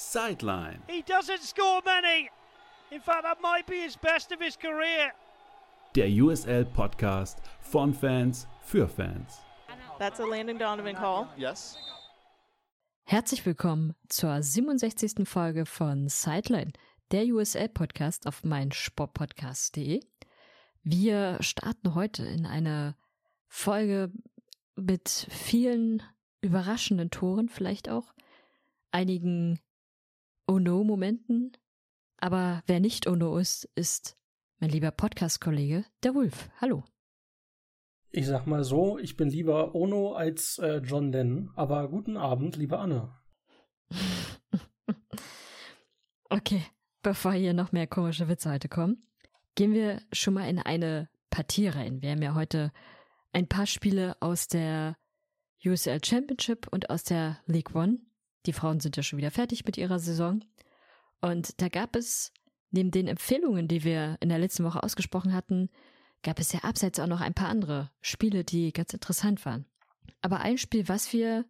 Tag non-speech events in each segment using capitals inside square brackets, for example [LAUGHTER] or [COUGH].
Sideline. He doesn't score many. In fact, that might be his best of his career. Der USL Podcast von Fans für Fans. That's a Landon Donovan call. Yes. Herzlich willkommen zur 67. Folge von Sideline, der USL-Podcast auf meinsportpodcast.de. Wir starten heute in eine Folge mit vielen überraschenden Toren, vielleicht auch einigen Oh-No-Momenten. Aber wer nicht Oh-No ist, ist mein lieber Podcast-Kollege, der Wolf. Hallo. Ich sag mal so, ich bin lieber Ono als äh, John Lennon, aber guten Abend, liebe Anne. [LAUGHS] okay, bevor hier noch mehr komische Witze heute kommen, gehen wir schon mal in eine Partie rein. Wir haben ja heute ein paar Spiele aus der USL Championship und aus der League One. Die Frauen sind ja schon wieder fertig mit ihrer Saison. Und da gab es, neben den Empfehlungen, die wir in der letzten Woche ausgesprochen hatten, gab es ja abseits auch noch ein paar andere Spiele, die ganz interessant waren. Aber ein Spiel, was wir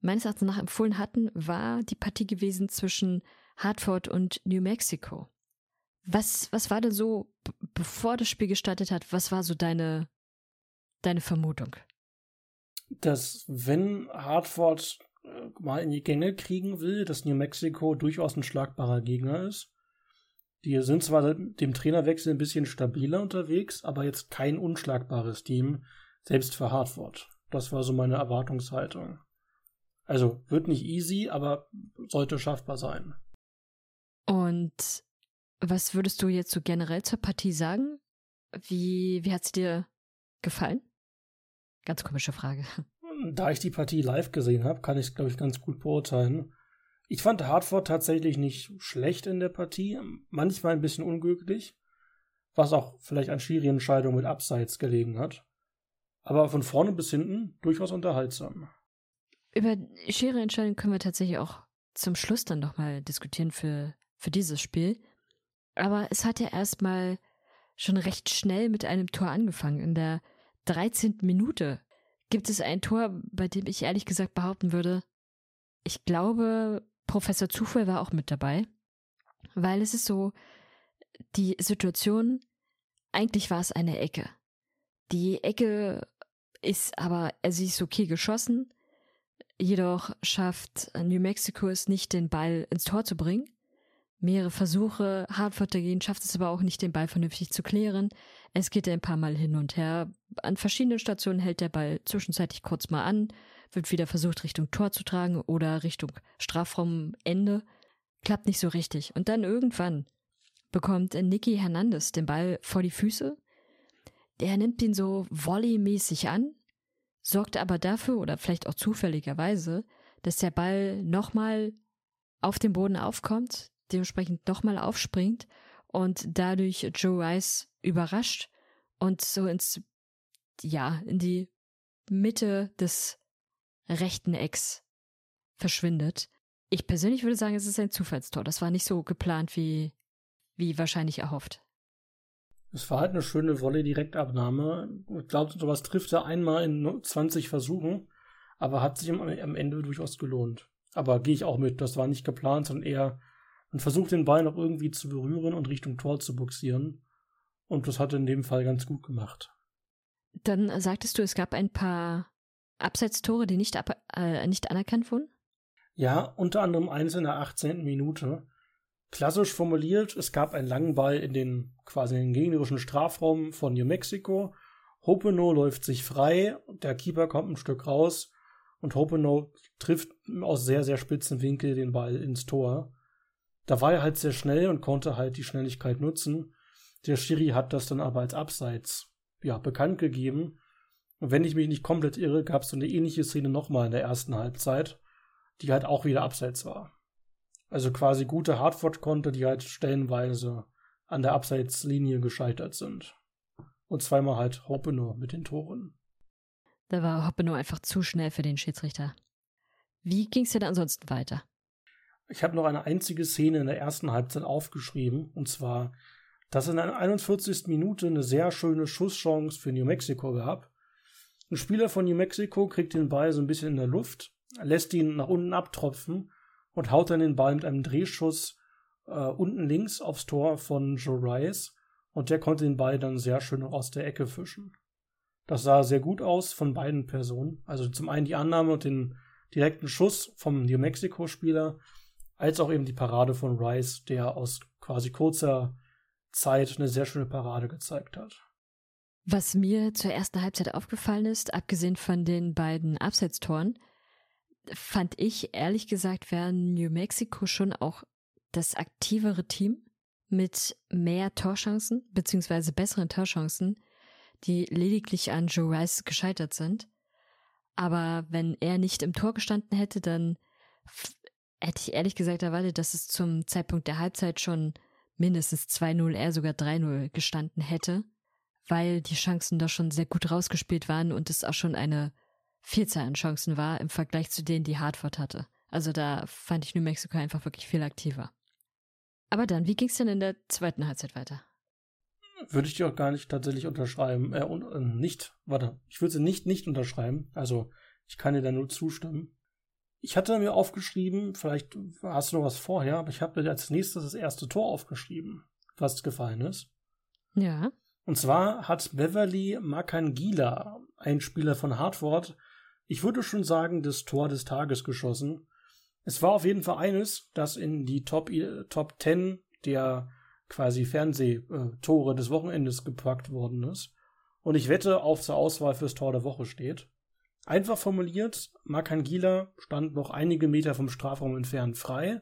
meines Erachtens nach empfohlen hatten, war die Partie gewesen zwischen Hartford und New Mexico. Was, was war denn so, bevor das Spiel gestartet hat, was war so deine, deine Vermutung? Dass wenn Hartford mal in die Gänge kriegen will, dass New Mexico durchaus ein schlagbarer Gegner ist. Die sind zwar dem Trainerwechsel ein bisschen stabiler unterwegs, aber jetzt kein unschlagbares Team, selbst für Hartford. Das war so meine Erwartungshaltung. Also wird nicht easy, aber sollte schaffbar sein. Und was würdest du jetzt so generell zur Partie sagen? Wie, wie hat sie dir gefallen? Ganz komische Frage. Da ich die Partie live gesehen habe, kann ich es, glaube ich, ganz gut beurteilen. Ich fand Hartford tatsächlich nicht schlecht in der Partie, manchmal ein bisschen unglücklich, was auch vielleicht an Schiri-Entscheidungen mit Abseits gelegen hat. Aber von vorne bis hinten durchaus unterhaltsam. Über Schiri-Entscheidungen können wir tatsächlich auch zum Schluss dann nochmal diskutieren für, für dieses Spiel. Aber es hat ja erstmal schon recht schnell mit einem Tor angefangen. In der 13. Minute gibt es ein Tor, bei dem ich ehrlich gesagt behaupten würde, ich glaube, Professor Zufall war auch mit dabei, weil es ist so, die Situation, eigentlich war es eine Ecke. Die Ecke ist aber, sie ist okay geschossen, jedoch schafft New Mexico es nicht, den Ball ins Tor zu bringen. Mehrere Versuche, Hartford dagegen schafft es aber auch nicht, den Ball vernünftig zu klären. Es geht ein paar Mal hin und her. An verschiedenen Stationen hält der Ball zwischenzeitlich kurz mal an, wird wieder versucht, Richtung Tor zu tragen oder Richtung Strafraumende. Klappt nicht so richtig. Und dann irgendwann bekommt Nicky Hernandez den Ball vor die Füße. Der nimmt ihn so volleymäßig an, sorgt aber dafür, oder vielleicht auch zufälligerweise, dass der Ball nochmal auf dem Boden aufkommt, dementsprechend nochmal aufspringt und dadurch Joe Rice überrascht und so ins, ja, in die Mitte des rechten Ecks verschwindet. Ich persönlich würde sagen, es ist ein Zufallstor. Das war nicht so geplant wie, wie wahrscheinlich erhofft. Es war halt eine schöne Volley-Direktabnahme. Ich glaube, sowas trifft er einmal in 20 Versuchen, aber hat sich am Ende durchaus gelohnt. Aber gehe ich auch mit, das war nicht geplant, sondern eher und versucht den Ball noch irgendwie zu berühren und Richtung Tor zu buxieren. Und das hat er in dem Fall ganz gut gemacht. Dann sagtest du, es gab ein paar Abseitstore, die nicht, ab, äh, nicht anerkannt wurden? Ja, unter anderem eins in der 18. Minute. Klassisch formuliert, es gab einen langen Ball in den quasi in den gegnerischen Strafraum von New Mexico. Hopeno läuft sich frei, der Keeper kommt ein Stück raus und Hopeno trifft aus sehr, sehr spitzen Winkel den Ball ins Tor da war er halt sehr schnell und konnte halt die Schnelligkeit nutzen. Der Schiri hat das dann aber als Abseits ja, bekannt gegeben. Und wenn ich mich nicht komplett irre, gab es so eine ähnliche Szene nochmal in der ersten Halbzeit, die halt auch wieder Abseits war. Also quasi gute Hartford-Konter, die halt stellenweise an der Abseitslinie gescheitert sind. Und zweimal halt Hoppeno mit den Toren. Da war Hoppeno einfach zu schnell für den Schiedsrichter. Wie ging es denn ansonsten weiter? Ich habe noch eine einzige Szene in der ersten Halbzeit aufgeschrieben, und zwar, dass in der 41. Minute eine sehr schöne Schusschance für New Mexico gab. Ein Spieler von New Mexico kriegt den Ball so ein bisschen in der Luft, lässt ihn nach unten abtropfen und haut dann den Ball mit einem Drehschuss äh, unten links aufs Tor von Joe Rice und der konnte den Ball dann sehr schön aus der Ecke fischen. Das sah sehr gut aus von beiden Personen. Also zum einen die Annahme und den direkten Schuss vom New Mexico-Spieler, als auch eben die Parade von Rice, der aus quasi kurzer Zeit eine sehr schöne Parade gezeigt hat. Was mir zur ersten Halbzeit aufgefallen ist, abgesehen von den beiden Abseitstoren, fand ich ehrlich gesagt, wäre New Mexico schon auch das aktivere Team mit mehr Torchancen, beziehungsweise besseren Torchancen, die lediglich an Joe Rice gescheitert sind. Aber wenn er nicht im Tor gestanden hätte, dann hätte ich ehrlich gesagt erwartet, dass es zum Zeitpunkt der Halbzeit schon mindestens 2-0, eher sogar 3-0 gestanden hätte, weil die Chancen doch schon sehr gut rausgespielt waren und es auch schon eine Vielzahl an Chancen war im Vergleich zu denen, die Hartford hatte. Also da fand ich New Mexico einfach wirklich viel aktiver. Aber dann, wie ging es denn in der zweiten Halbzeit weiter? Würde ich dir auch gar nicht tatsächlich unterschreiben. Äh, und, äh, nicht, warte, ich würde sie nicht nicht unterschreiben. Also ich kann dir da nur zustimmen. Ich hatte mir aufgeschrieben, vielleicht hast du noch was vorher, aber ich habe mir als nächstes das erste Tor aufgeschrieben, was gefallen ist. Ja. Und zwar hat Beverly Makangila, ein Spieler von Hartford, ich würde schon sagen, das Tor des Tages geschossen. Es war auf jeden Fall eines, das in die Top, äh, Top 10 der quasi Fernsehtore des Wochenendes gepackt worden ist. Und ich wette, auf zur Auswahl fürs Tor der Woche steht. Einfach formuliert, Makangila stand noch einige Meter vom Strafraum entfernt frei,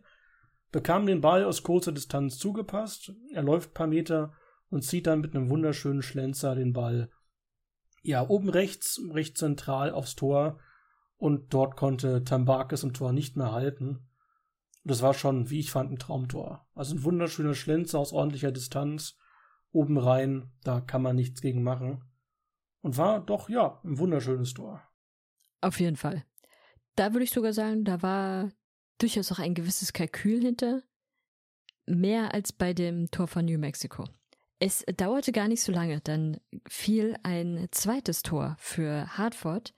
bekam den Ball aus kurzer Distanz zugepasst, er läuft paar Meter und zieht dann mit einem wunderschönen Schlenzer den Ball ja oben rechts, recht zentral aufs Tor und dort konnte Tambakis im Tor nicht mehr halten. Das war schon, wie ich fand, ein Traumtor. Also ein wunderschöner Schlenzer aus ordentlicher Distanz, oben rein, da kann man nichts gegen machen. Und war doch, ja, ein wunderschönes Tor. Auf jeden Fall. Da würde ich sogar sagen, da war durchaus auch ein gewisses Kalkül hinter. Mehr als bei dem Tor von New Mexico. Es dauerte gar nicht so lange, dann fiel ein zweites Tor für Hartford.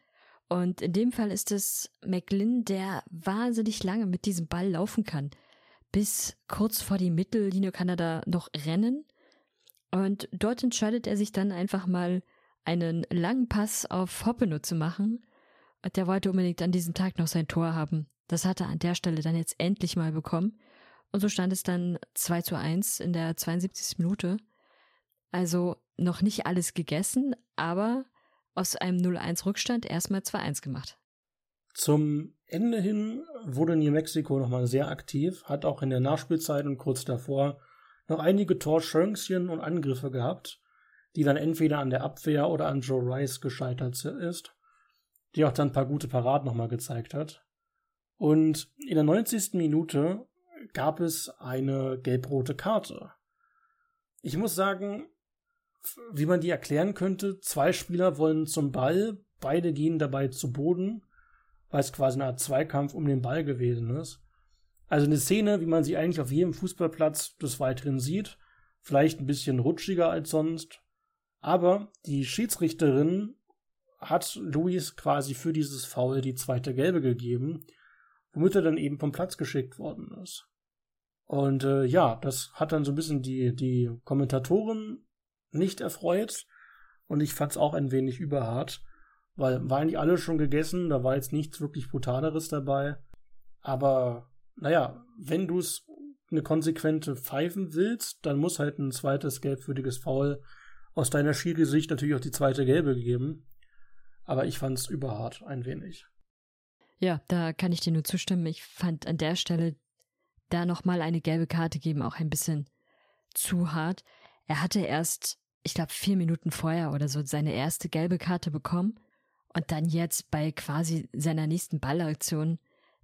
Und in dem Fall ist es McLinn, der wahnsinnig lange mit diesem Ball laufen kann. Bis kurz vor die Mittellinie kann er da noch rennen. Und dort entscheidet er sich dann einfach mal einen langen Pass auf Hoppeno zu machen der wollte unbedingt an diesem Tag noch sein Tor haben. Das hat er an der Stelle dann jetzt endlich mal bekommen. Und so stand es dann 2 zu 1 in der 72. Minute. Also noch nicht alles gegessen, aber aus einem 0-1 Rückstand erstmal 2-1 gemacht. Zum Ende hin wurde New Mexico nochmal sehr aktiv, hat auch in der Nachspielzeit und kurz davor noch einige Torchancen und Angriffe gehabt, die dann entweder an der Abwehr oder an Joe Rice gescheitert ist die auch dann ein paar gute Paraden nochmal gezeigt hat. Und in der 90. Minute gab es eine gelb-rote Karte. Ich muss sagen, wie man die erklären könnte, zwei Spieler wollen zum Ball, beide gehen dabei zu Boden, weil es quasi eine Art Zweikampf um den Ball gewesen ist. Also eine Szene, wie man sie eigentlich auf jedem Fußballplatz des Weiteren sieht, vielleicht ein bisschen rutschiger als sonst, aber die Schiedsrichterin hat Luis quasi für dieses Foul die zweite Gelbe gegeben, womit er dann eben vom Platz geschickt worden ist. Und äh, ja, das hat dann so ein bisschen die, die Kommentatoren nicht erfreut. Und ich fand es auch ein wenig überhart, weil waren die alle schon gegessen, da war jetzt nichts wirklich Brutaleres dabei. Aber naja, wenn du es eine konsequente pfeifen willst, dann muss halt ein zweites gelbwürdiges Foul aus deiner Schiri-Sicht natürlich auch die zweite Gelbe geben. Aber ich fand es überhart ein wenig. Ja, da kann ich dir nur zustimmen. Ich fand an der Stelle da nochmal eine gelbe Karte geben auch ein bisschen zu hart. Er hatte erst, ich glaube, vier Minuten vorher oder so seine erste gelbe Karte bekommen und dann jetzt bei quasi seiner nächsten Ballaktion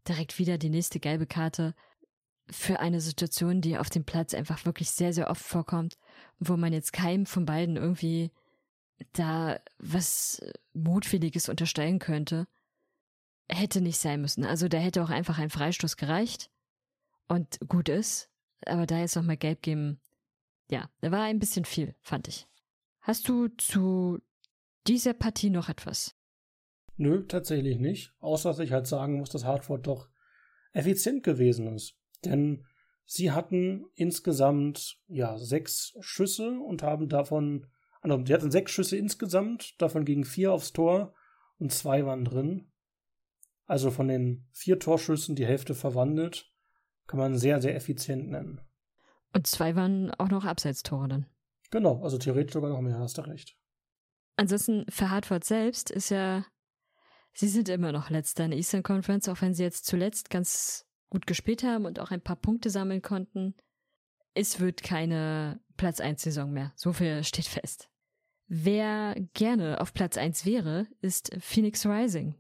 direkt wieder die nächste gelbe Karte für eine Situation, die auf dem Platz einfach wirklich sehr, sehr oft vorkommt, wo man jetzt keinem von beiden irgendwie da was Mutwilliges unterstellen könnte, hätte nicht sein müssen. Also da hätte auch einfach ein Freistoß gereicht und gut ist. Aber da jetzt nochmal gelb geben, ja, da war ein bisschen viel, fand ich. Hast du zu dieser Partie noch etwas? Nö, tatsächlich nicht. Außer dass ich halt sagen muss, dass Hartford doch effizient gewesen ist. Denn sie hatten insgesamt ja sechs Schüsse und haben davon, also sie hatten sechs Schüsse insgesamt, davon gingen vier aufs Tor und zwei waren drin. Also von den vier Torschüssen die Hälfte verwandelt, kann man sehr, sehr effizient nennen. Und zwei waren auch noch Abseitstore dann. Genau, also theoretisch sogar noch mehr, hast du recht. Ansonsten für Hartford selbst ist ja, sie sind immer noch letzter in der Eastern Conference, auch wenn sie jetzt zuletzt ganz gut gespielt haben und auch ein paar Punkte sammeln konnten. Es wird keine Platz 1 Saison mehr. So viel steht fest. Wer gerne auf Platz 1 wäre, ist Phoenix Rising.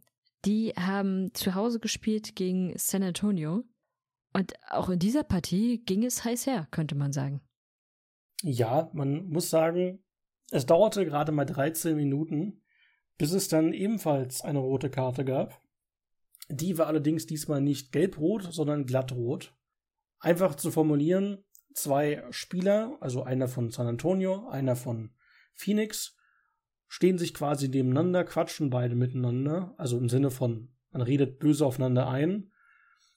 Die haben zu Hause gespielt gegen San Antonio. Und auch in dieser Partie ging es heiß her, könnte man sagen. Ja, man muss sagen, es dauerte gerade mal 13 Minuten, bis es dann ebenfalls eine rote Karte gab. Die war allerdings diesmal nicht gelb-rot, sondern glattrot. Einfach zu formulieren, zwei Spieler, also einer von San Antonio, einer von Phoenix, stehen sich quasi nebeneinander, quatschen beide miteinander, also im Sinne von, man redet böse aufeinander ein.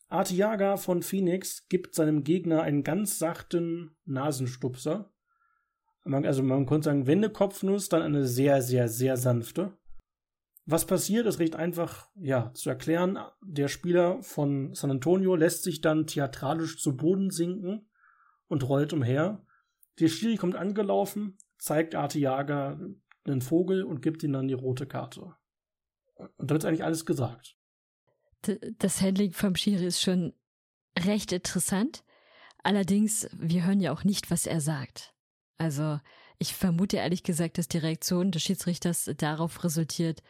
Artiaga von Phoenix gibt seinem Gegner einen ganz sachten Nasenstupser. Also man könnte sagen, wenn eine Kopfnuss, dann eine sehr, sehr, sehr sanfte. Was passiert, ist recht einfach ja, zu erklären. Der Spieler von San Antonio lässt sich dann theatralisch zu Boden sinken und rollt umher. Der Schiri kommt angelaufen, zeigt Artiaga einen Vogel und gibt ihm dann die rote Karte. Und damit ist eigentlich alles gesagt. Das Handling vom Schiri ist schon recht interessant. Allerdings, wir hören ja auch nicht, was er sagt. Also, ich vermute ehrlich gesagt, dass die Reaktion des Schiedsrichters darauf resultiert,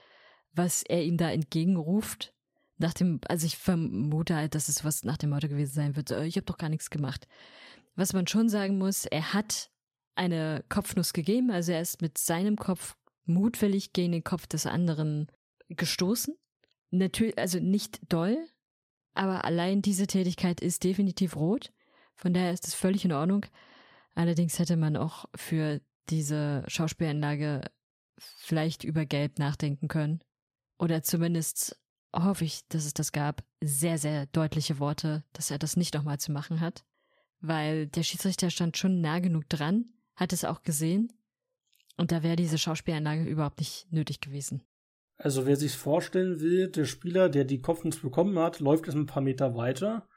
was er ihm da entgegenruft. Nach dem, also ich vermute halt, dass es was nach dem Motto gewesen sein wird. Ich habe doch gar nichts gemacht. Was man schon sagen muss, er hat eine Kopfnuss gegeben, also er ist mit seinem Kopf mutwillig gegen den Kopf des anderen gestoßen. Natürlich, also nicht doll, aber allein diese Tätigkeit ist definitiv rot. Von daher ist es völlig in Ordnung. Allerdings hätte man auch für diese Schauspielanlage vielleicht über Gelb nachdenken können oder zumindest hoffe ich, dass es das gab, sehr, sehr deutliche Worte, dass er das nicht nochmal zu machen hat. Weil der Schiedsrichter stand schon nah genug dran, hat es auch gesehen. Und da wäre diese Schauspielanlage überhaupt nicht nötig gewesen. Also wer sich vorstellen will, der Spieler, der die Kopfnuss bekommen hat, läuft erst ein paar Meter weiter,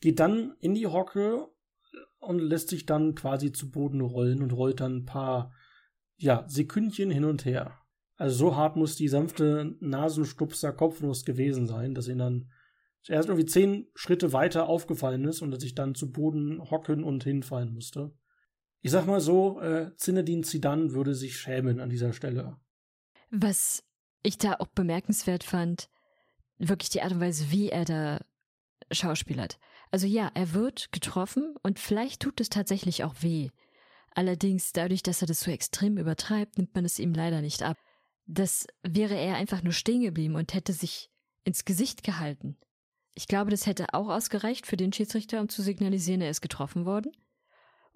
geht dann in die Hocke und lässt sich dann quasi zu Boden rollen und rollt dann ein paar ja, Sekündchen hin und her. Also so hart muss die sanfte Nasenstupser Kopfnuss gewesen sein, dass ihn dann erst irgendwie zehn Schritte weiter aufgefallen ist und dass ich dann zu Boden hocken und hinfallen musste. Ich sag mal so, äh, Zinedine Zidane würde sich schämen an dieser Stelle. Was ich da auch bemerkenswert fand, wirklich die Art und Weise, wie er da schauspielert. Also ja, er wird getroffen und vielleicht tut es tatsächlich auch weh. Allerdings dadurch, dass er das so extrem übertreibt, nimmt man es ihm leider nicht ab das wäre er einfach nur stehen geblieben und hätte sich ins Gesicht gehalten. Ich glaube, das hätte auch ausgereicht für den Schiedsrichter, um zu signalisieren, er ist getroffen worden.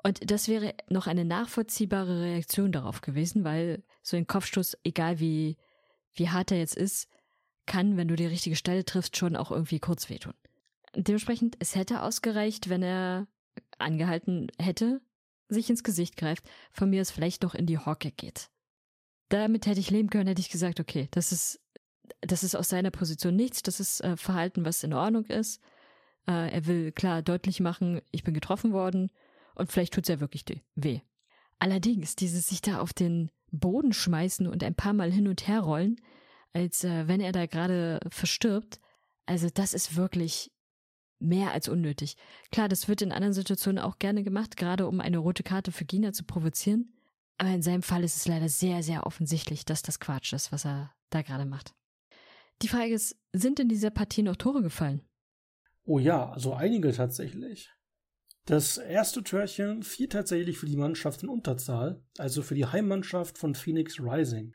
Und das wäre noch eine nachvollziehbare Reaktion darauf gewesen, weil so ein Kopfstoß, egal wie, wie hart er jetzt ist, kann, wenn du die richtige Stelle triffst, schon auch irgendwie kurz wehtun. Dementsprechend, es hätte ausgereicht, wenn er angehalten hätte, sich ins Gesicht greift, von mir es vielleicht noch in die Hocke geht damit hätte ich leben können, hätte ich gesagt, okay, das ist, das ist aus seiner Position nichts, das ist äh, Verhalten, was in Ordnung ist. Äh, er will klar deutlich machen, ich bin getroffen worden und vielleicht tut es ja wirklich weh. Allerdings, dieses sich da auf den Boden schmeißen und ein paar Mal hin und her rollen, als äh, wenn er da gerade verstirbt, also das ist wirklich mehr als unnötig. Klar, das wird in anderen Situationen auch gerne gemacht, gerade um eine rote Karte für Gina zu provozieren. Aber in seinem Fall ist es leider sehr, sehr offensichtlich, dass das Quatsch ist, was er da gerade macht. Die Frage ist, sind in dieser Partie noch Tore gefallen? Oh ja, also einige tatsächlich. Das erste Törchen fiel tatsächlich für die Mannschaft in Unterzahl, also für die Heimmannschaft von Phoenix Rising.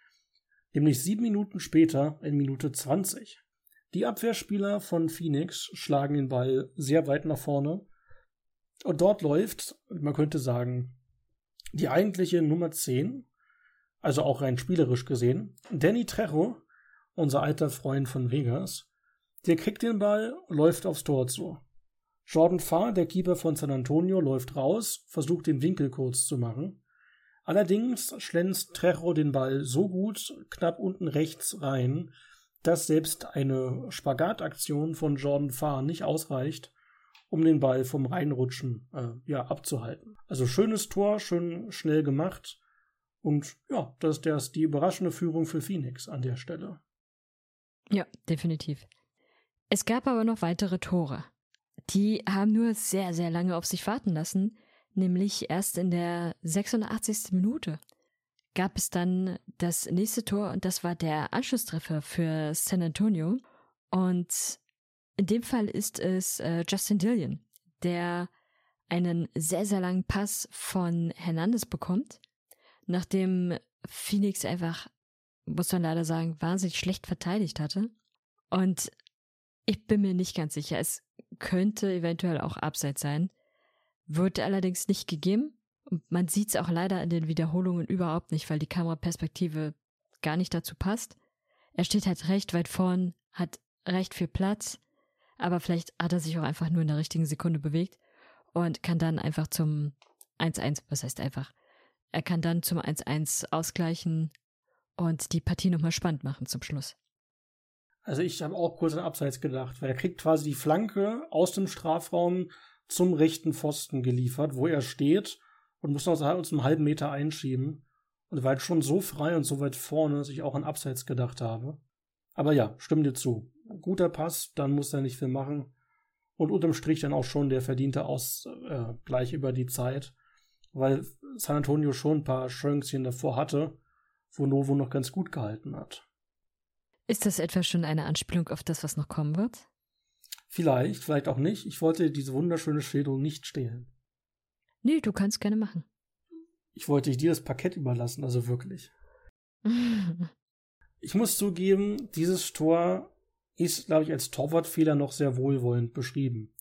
Nämlich sieben Minuten später, in Minute 20. Die Abwehrspieler von Phoenix schlagen den Ball sehr weit nach vorne. Und dort läuft, man könnte sagen, die eigentliche Nummer 10, also auch rein spielerisch gesehen, Danny Trejo, unser alter Freund von Vegas, Der kriegt den Ball, läuft aufs Tor zu. Jordan Farr, der Keeper von San Antonio, läuft raus, versucht den Winkel kurz zu machen. Allerdings schlänzt Trejo den Ball so gut knapp unten rechts rein, dass selbst eine Spagataktion von Jordan Farr nicht ausreicht, um den Ball vom Reinrutschen äh, ja, abzuhalten. Also schönes Tor, schön schnell gemacht. Und ja, das ist das die überraschende Führung für Phoenix an der Stelle. Ja, definitiv. Es gab aber noch weitere Tore. Die haben nur sehr, sehr lange auf sich warten lassen, nämlich erst in der 86. Minute gab es dann das nächste Tor und das war der Anschlusstreffer für San Antonio. Und in dem Fall ist es äh, Justin Dillion, der einen sehr, sehr langen Pass von Hernandez bekommt, nachdem Phoenix einfach, muss man leider sagen, wahnsinnig schlecht verteidigt hatte. Und ich bin mir nicht ganz sicher, es könnte eventuell auch Abseits sein, wird allerdings nicht gegeben. Und man sieht es auch leider in den Wiederholungen überhaupt nicht, weil die Kameraperspektive gar nicht dazu passt. Er steht halt recht weit vorn, hat recht viel Platz, aber vielleicht hat er sich auch einfach nur in der richtigen Sekunde bewegt und kann dann einfach zum 1-1, was heißt einfach, er kann dann zum 1-1 ausgleichen und die Partie nochmal spannend machen zum Schluss. Also ich habe auch kurz an Abseits gedacht, weil er kriegt quasi die Flanke aus dem Strafraum zum rechten Pfosten geliefert, wo er steht und muss noch uns einen halben Meter einschieben. Und war halt schon so frei und so weit vorne, dass ich auch an Abseits gedacht habe. Aber ja, stimme dir zu. Guter Pass, dann muss er nicht viel machen. Und unterm Strich dann auch schon der verdiente Ausgleich äh, über die Zeit, weil San Antonio schon ein paar Chancen davor hatte, wo Novo noch ganz gut gehalten hat. Ist das etwa schon eine Anspielung auf das, was noch kommen wird? Vielleicht, vielleicht auch nicht. Ich wollte diese wunderschöne Schilderung nicht stehlen. Nee, du kannst gerne machen. Ich wollte dir das Parkett überlassen, also wirklich. [LAUGHS] ich muss zugeben, dieses Tor ist, glaube ich, als Torwartfehler noch sehr wohlwollend beschrieben.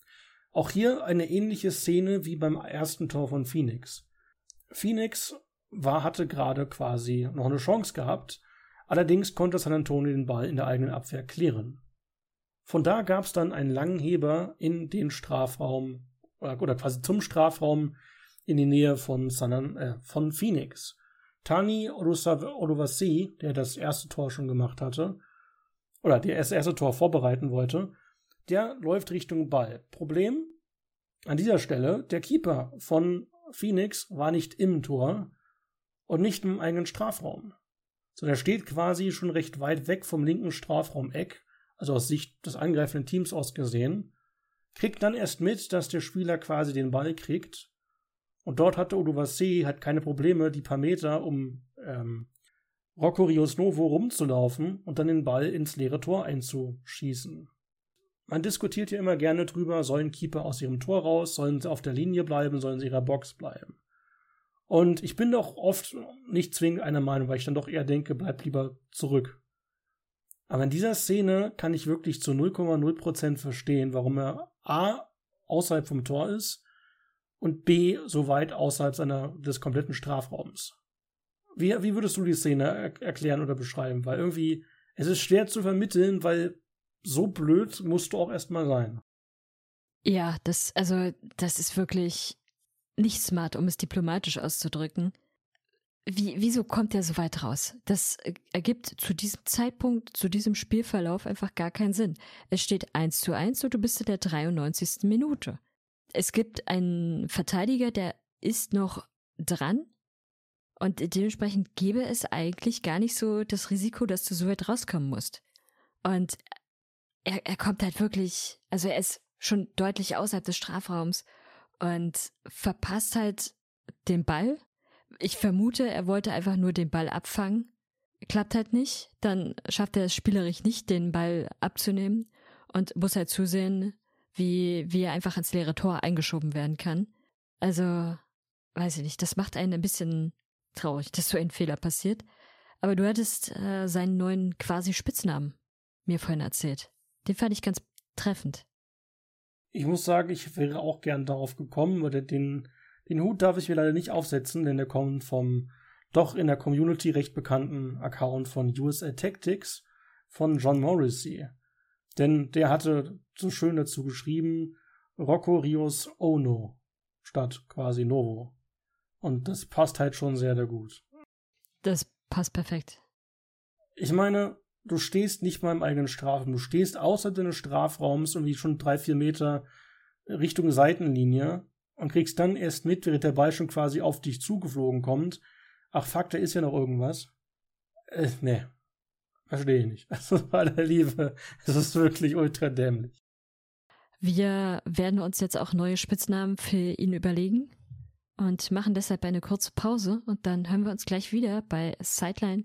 Auch hier eine ähnliche Szene wie beim ersten Tor von Phoenix. Phoenix war, hatte gerade quasi noch eine Chance gehabt, allerdings konnte San Antonio den Ball in der eigenen Abwehr klären. Von da gab es dann einen langen Heber in den Strafraum oder quasi zum Strafraum in die Nähe von, San, äh, von Phoenix. Tani Oluvasi, der das erste Tor schon gemacht hatte, oder der das erste Tor vorbereiten wollte, der läuft Richtung Ball. Problem an dieser Stelle, der Keeper von Phoenix war nicht im Tor und nicht im eigenen Strafraum. So, der steht quasi schon recht weit weg vom linken Strafraum-Eck, also aus Sicht des angreifenden Teams aus gesehen, kriegt dann erst mit, dass der Spieler quasi den Ball kriegt. Und dort hatte Oduvasi halt keine Probleme, die paar Meter um ähm, Rocco Rios Novo rumzulaufen und dann den Ball ins leere Tor einzuschießen. Man diskutiert ja immer gerne drüber, sollen Keeper aus ihrem Tor raus, sollen sie auf der Linie bleiben, sollen sie ihrer Box bleiben. Und ich bin doch oft nicht zwingend einer Meinung, weil ich dann doch eher denke, bleib lieber zurück. Aber in dieser Szene kann ich wirklich zu 0,0% verstehen, warum er A außerhalb vom Tor ist und B so weit außerhalb seiner, des kompletten Strafraums. Wie, wie würdest du die Szene er erklären oder beschreiben? Weil irgendwie, es ist schwer zu vermitteln, weil so blöd musst du auch erstmal sein. Ja, das, also, das ist wirklich nicht smart, um es diplomatisch auszudrücken. Wie, wieso kommt er so weit raus? Das ergibt zu diesem Zeitpunkt, zu diesem Spielverlauf einfach gar keinen Sinn. Es steht 1 zu 1 und du bist in der 93. Minute. Es gibt einen Verteidiger, der ist noch dran und dementsprechend gäbe es eigentlich gar nicht so das Risiko, dass du so weit rauskommen musst. Und er, er kommt halt wirklich, also er ist schon deutlich außerhalb des Strafraums und verpasst halt den Ball ich vermute, er wollte einfach nur den Ball abfangen. Klappt halt nicht. Dann schafft er es spielerisch nicht, den Ball abzunehmen und muss halt zusehen, wie, wie er einfach ins leere Tor eingeschoben werden kann. Also, weiß ich nicht, das macht einen ein bisschen traurig, dass so ein Fehler passiert. Aber du hattest äh, seinen neuen quasi Spitznamen mir vorhin erzählt. Den fand ich ganz treffend. Ich muss sagen, ich wäre auch gern darauf gekommen, oder den den Hut darf ich mir leider nicht aufsetzen, denn der kommt vom doch in der Community recht bekannten Account von USA Tactics von John Morrissey. Denn der hatte so schön dazu geschrieben, Rocco Rios Ono statt quasi Novo. Und das passt halt schon sehr, sehr gut. Das passt perfekt. Ich meine, du stehst nicht mal im eigenen Strafraum. Du stehst außerhalb deines Strafraums irgendwie schon drei, vier Meter Richtung Seitenlinie und kriegst dann erst mit, während der Ball schon quasi auf dich zugeflogen kommt. Ach fuck, da ist ja noch irgendwas. Äh, nee. Verstehe ich nicht. [LAUGHS] Also bei der Liebe, es ist wirklich ultra dämlich. Wir werden uns jetzt auch neue Spitznamen für ihn überlegen und machen deshalb eine kurze Pause und dann hören wir uns gleich wieder bei Sideline,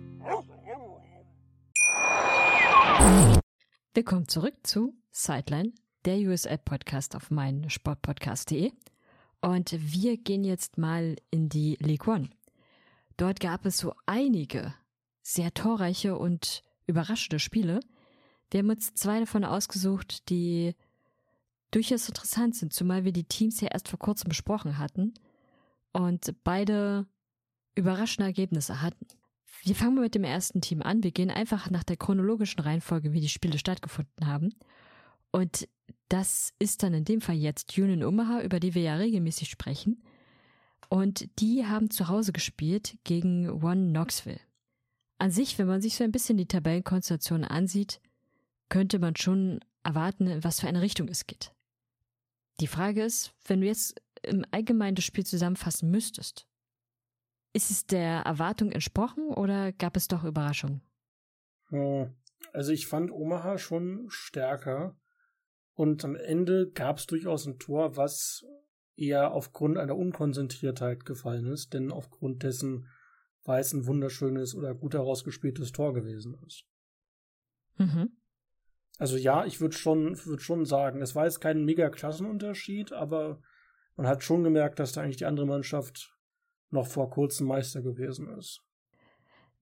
Willkommen zurück zu Sideline, der USL Podcast auf meinen Sportpodcast.de. Und wir gehen jetzt mal in die League One. Dort gab es so einige sehr torreiche und überraschende Spiele. Wir haben uns zwei davon ausgesucht, die durchaus interessant sind, zumal wir die Teams ja erst vor kurzem besprochen hatten und beide überraschende Ergebnisse hatten. Wir fangen mal mit dem ersten Team an. Wir gehen einfach nach der chronologischen Reihenfolge, wie die Spiele stattgefunden haben. Und das ist dann in dem Fall jetzt Union Omaha, über die wir ja regelmäßig sprechen. Und die haben zu Hause gespielt gegen One Knoxville an sich, wenn man sich so ein bisschen die Tabellenkonstellation ansieht, könnte man schon erwarten, in was für eine Richtung es geht. Die Frage ist, wenn du jetzt im Allgemeinen das Spiel zusammenfassen müsstest, ist es der Erwartung entsprochen oder gab es doch Überraschungen? Hm, also ich fand Omaha schon stärker und am Ende gab es durchaus ein Tor, was eher aufgrund einer Unkonzentriertheit gefallen ist, denn aufgrund dessen weil es ein wunderschönes oder gut herausgespieltes Tor gewesen ist. Mhm. Also ja, ich würde schon, würd schon sagen, es war jetzt kein mega Klassenunterschied, aber man hat schon gemerkt, dass da eigentlich die andere Mannschaft noch vor kurzem Meister gewesen ist.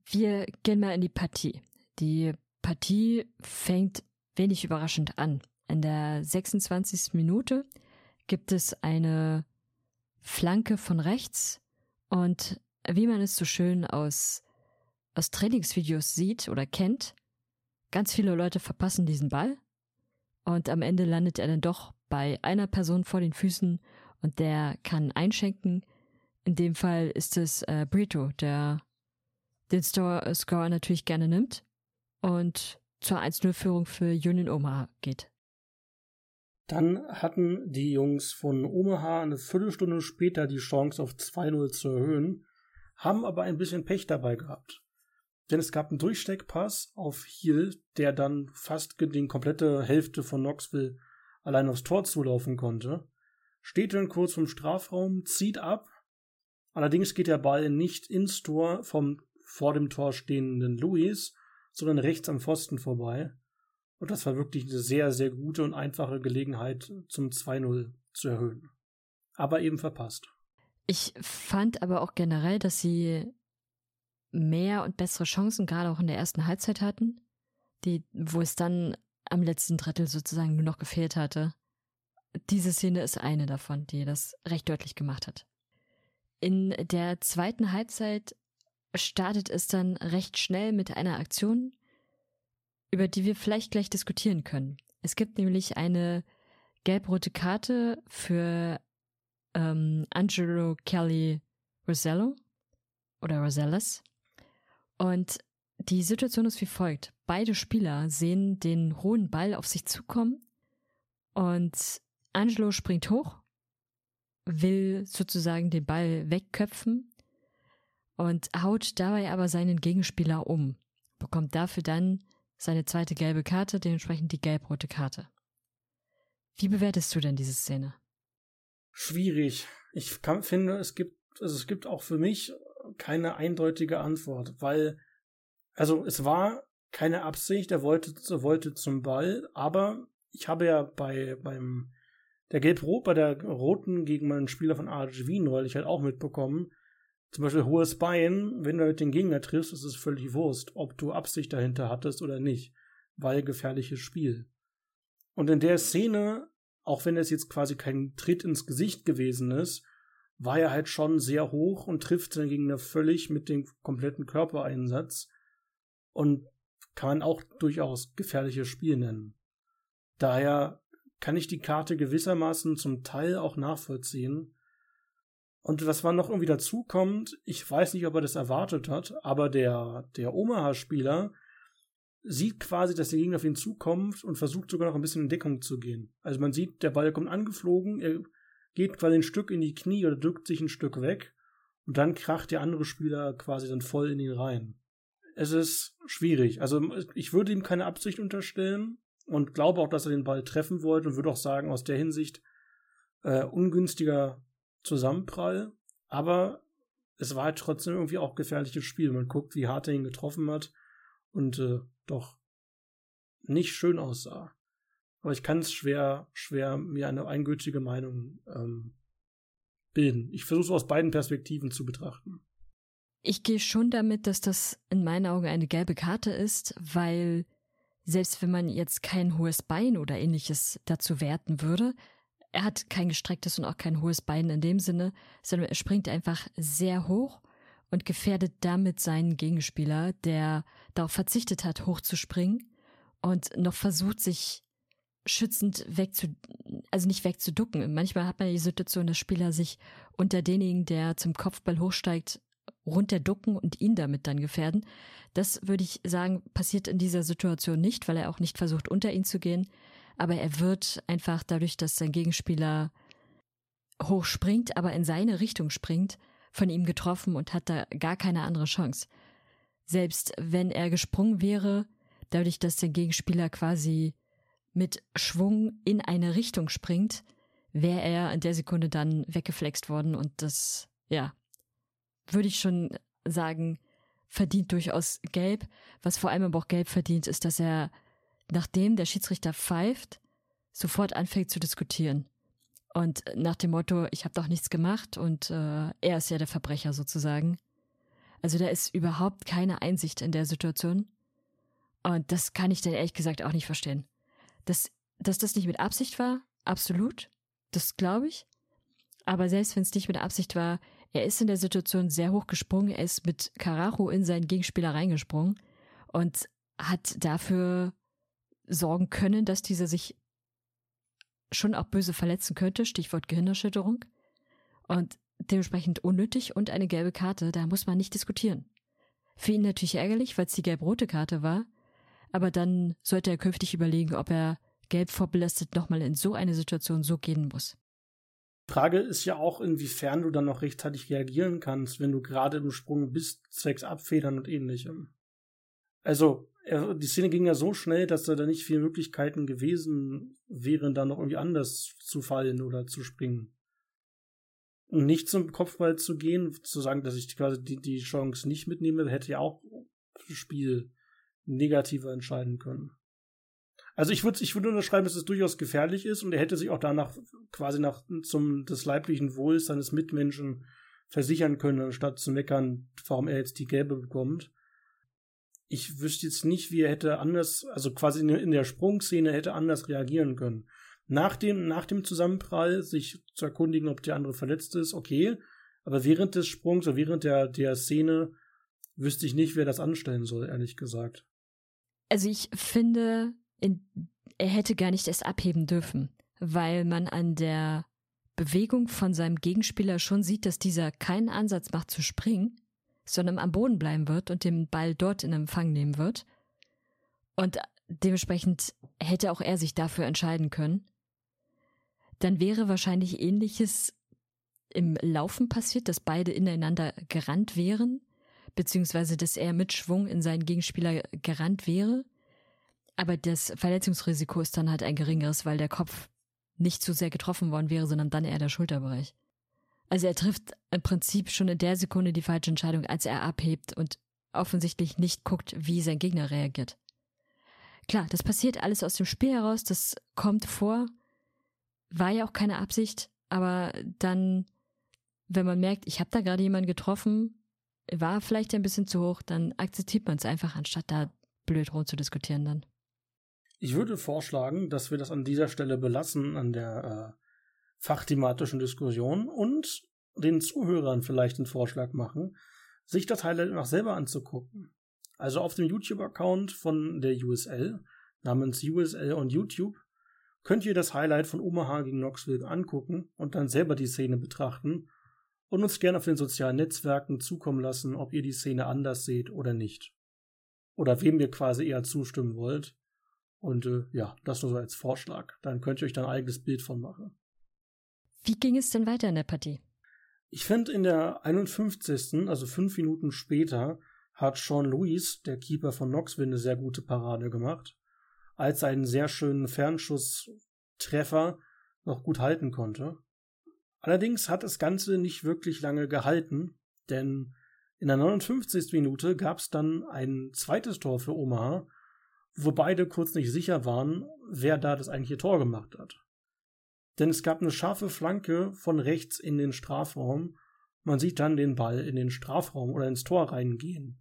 Wir gehen mal in die Partie. Die Partie fängt wenig überraschend an. In der 26. Minute gibt es eine Flanke von rechts und wie man es so schön aus, aus Trainingsvideos sieht oder kennt, ganz viele Leute verpassen diesen Ball und am Ende landet er dann doch bei einer Person vor den Füßen und der kann einschenken. In dem Fall ist es äh, Brito, der den Store Score natürlich gerne nimmt und zur 1-0-Führung für Union Omaha geht. Dann hatten die Jungs von Omaha eine Viertelstunde später die Chance auf 2-0 zu erhöhen haben aber ein bisschen Pech dabei gehabt. Denn es gab einen Durchsteckpass auf Hill, der dann fast die komplette Hälfte von Knoxville allein aufs Tor zulaufen konnte. Steht dann kurz vom Strafraum, zieht ab. Allerdings geht der Ball nicht ins Tor vom vor dem Tor stehenden Louis, sondern rechts am Pfosten vorbei. Und das war wirklich eine sehr, sehr gute und einfache Gelegenheit zum 2-0 zu erhöhen. Aber eben verpasst. Ich fand aber auch generell, dass sie mehr und bessere Chancen gerade auch in der ersten Halbzeit hatten, die, wo es dann am letzten Drittel sozusagen nur noch gefehlt hatte. Diese Szene ist eine davon, die das recht deutlich gemacht hat. In der zweiten Halbzeit startet es dann recht schnell mit einer Aktion, über die wir vielleicht gleich diskutieren können. Es gibt nämlich eine gelb-rote Karte für ähm, Angelo Kelly Rosello oder Roselles. Und die Situation ist wie folgt. Beide Spieler sehen den hohen Ball auf sich zukommen und Angelo springt hoch, will sozusagen den Ball wegköpfen und haut dabei aber seinen Gegenspieler um, bekommt dafür dann seine zweite gelbe Karte, dementsprechend die gelb-rote Karte. Wie bewertest du denn diese Szene? schwierig. Ich kann, finde, es gibt, also es gibt auch für mich keine eindeutige Antwort, weil, also es war keine Absicht, er wollte, er wollte zum Ball, aber ich habe ja bei, beim, der Gelb-Rot, bei der Roten gegen meinen Spieler von RGV neulich halt auch mitbekommen, zum Beispiel hohes Bein, wenn du mit den Gegner triffst, ist es völlig Wurst, ob du Absicht dahinter hattest oder nicht, weil gefährliches Spiel. Und in der Szene, auch wenn es jetzt quasi kein Tritt ins Gesicht gewesen ist, war er halt schon sehr hoch und trifft den Gegner völlig mit dem kompletten Körpereinsatz und kann man auch durchaus gefährliches Spiel nennen. Daher kann ich die Karte gewissermaßen zum Teil auch nachvollziehen. Und was man noch irgendwie dazu kommt, ich weiß nicht, ob er das erwartet hat, aber der, der Omaha-Spieler sieht quasi, dass der Gegner auf ihn zukommt und versucht sogar noch ein bisschen in Deckung zu gehen. Also man sieht, der Ball kommt angeflogen, er geht quasi ein Stück in die Knie oder drückt sich ein Stück weg und dann kracht der andere Spieler quasi dann voll in ihn rein. Es ist schwierig. Also ich würde ihm keine Absicht unterstellen und glaube auch, dass er den Ball treffen wollte und würde auch sagen, aus der Hinsicht äh, ungünstiger Zusammenprall. Aber es war halt trotzdem irgendwie auch gefährliches Spiel. Man guckt, wie hart er ihn getroffen hat und äh, doch nicht schön aussah. Aber ich kann es schwer, schwer mir eine eingültige Meinung ähm, bilden. Ich versuche es aus beiden Perspektiven zu betrachten. Ich gehe schon damit, dass das in meinen Augen eine gelbe Karte ist, weil selbst wenn man jetzt kein hohes Bein oder ähnliches dazu werten würde, er hat kein gestrecktes und auch kein hohes Bein in dem Sinne, sondern er springt einfach sehr hoch und gefährdet damit seinen Gegenspieler, der darauf verzichtet hat, hochzuspringen und noch versucht, sich schützend wegzu, also nicht wegzuducken. Manchmal hat man die Situation, dass Spieler sich unter denjenigen, der zum Kopfball hochsteigt, runterducken und ihn damit dann gefährden. Das würde ich sagen, passiert in dieser Situation nicht, weil er auch nicht versucht, unter ihn zu gehen. Aber er wird einfach dadurch, dass sein Gegenspieler hochspringt, aber in seine Richtung springt, von ihm getroffen und hat da gar keine andere Chance. Selbst wenn er gesprungen wäre, dadurch, dass der Gegenspieler quasi mit Schwung in eine Richtung springt, wäre er in der Sekunde dann weggeflext worden und das, ja, würde ich schon sagen, verdient durchaus gelb. Was vor allem aber auch gelb verdient, ist, dass er, nachdem der Schiedsrichter pfeift, sofort anfängt zu diskutieren. Und nach dem Motto, ich habe doch nichts gemacht und äh, er ist ja der Verbrecher sozusagen. Also da ist überhaupt keine Einsicht in der Situation. Und das kann ich dann ehrlich gesagt auch nicht verstehen. Dass, dass das nicht mit Absicht war, absolut. Das glaube ich. Aber selbst wenn es nicht mit Absicht war, er ist in der Situation sehr hoch gesprungen. Er ist mit Carajo in seinen Gegenspieler reingesprungen und hat dafür sorgen können, dass dieser sich schon auch böse verletzen könnte, Stichwort Gehirnerschütterung. Und dementsprechend unnötig und eine gelbe Karte, da muss man nicht diskutieren. Für ihn natürlich ärgerlich, weil es die gelb-rote Karte war, aber dann sollte er künftig überlegen, ob er gelb vorbelastet nochmal in so eine Situation so gehen muss. Frage ist ja auch, inwiefern du dann noch rechtzeitig reagieren kannst, wenn du gerade im Sprung bist, zwecks Abfedern und ähnlichem. Also, er, die Szene ging ja so schnell, dass da nicht viele Möglichkeiten gewesen wären, da noch irgendwie anders zu fallen oder zu springen. Und nicht zum Kopfball zu gehen, zu sagen, dass ich quasi die, die Chance nicht mitnehme, hätte ja auch das Spiel negativer entscheiden können. Also ich würde ich würde unterschreiben, dass es durchaus gefährlich ist und er hätte sich auch danach quasi nach zum des leiblichen Wohls seines Mitmenschen versichern können, anstatt zu meckern, warum er jetzt die gelbe bekommt. Ich wüsste jetzt nicht, wie er hätte anders, also quasi in der Sprungszene hätte anders reagieren können. Nach dem, nach dem Zusammenprall sich zu erkundigen, ob der andere verletzt ist, okay. Aber während des Sprungs oder während der, der Szene wüsste ich nicht, wer das anstellen soll, ehrlich gesagt. Also ich finde, in, er hätte gar nicht erst abheben dürfen, weil man an der Bewegung von seinem Gegenspieler schon sieht, dass dieser keinen Ansatz macht zu springen, sondern am Boden bleiben wird und den Ball dort in Empfang nehmen wird. Und dementsprechend hätte auch er sich dafür entscheiden können. Dann wäre wahrscheinlich ähnliches im Laufen passiert, dass beide ineinander gerannt wären, beziehungsweise dass er mit Schwung in seinen Gegenspieler gerannt wäre. Aber das Verletzungsrisiko ist dann halt ein geringeres, weil der Kopf nicht zu sehr getroffen worden wäre, sondern dann eher der Schulterbereich. Also er trifft im Prinzip schon in der Sekunde die falsche Entscheidung, als er abhebt und offensichtlich nicht guckt, wie sein Gegner reagiert. klar, das passiert alles aus dem Spiel heraus, das kommt vor, war ja auch keine Absicht, aber dann, wenn man merkt, ich habe da gerade jemanden getroffen, war vielleicht ein bisschen zu hoch, dann akzeptiert man es einfach, anstatt da blöd rum zu diskutieren dann. Ich würde vorschlagen, dass wir das an dieser Stelle belassen, an der äh, fachthematischen Diskussion und den Zuhörern vielleicht einen Vorschlag machen, sich das Highlight noch selber anzugucken. Also auf dem YouTube-Account von der USL namens USL on YouTube könnt ihr das Highlight von Omaha gegen Knoxville angucken und dann selber die Szene betrachten und uns gerne auf den sozialen Netzwerken zukommen lassen, ob ihr die Szene anders seht oder nicht. Oder wem ihr quasi eher zustimmen wollt. Und äh, ja, das nur so als Vorschlag. Dann könnt ihr euch dann ein eigenes Bild von machen. Wie ging es denn weiter in der Partie? Ich finde in der 51., also fünf Minuten später, hat Sean Lewis, der Keeper von Knoxville, eine sehr gute Parade gemacht, als er einen sehr schönen Fernschusstreffer noch gut halten konnte. Allerdings hat das Ganze nicht wirklich lange gehalten, denn in der 59. Minute gab es dann ein zweites Tor für Omaha, wo beide kurz nicht sicher waren, wer da das eigentliche Tor gemacht hat. Denn es gab eine scharfe Flanke von rechts in den Strafraum. Man sieht dann den Ball in den Strafraum oder ins Tor reingehen.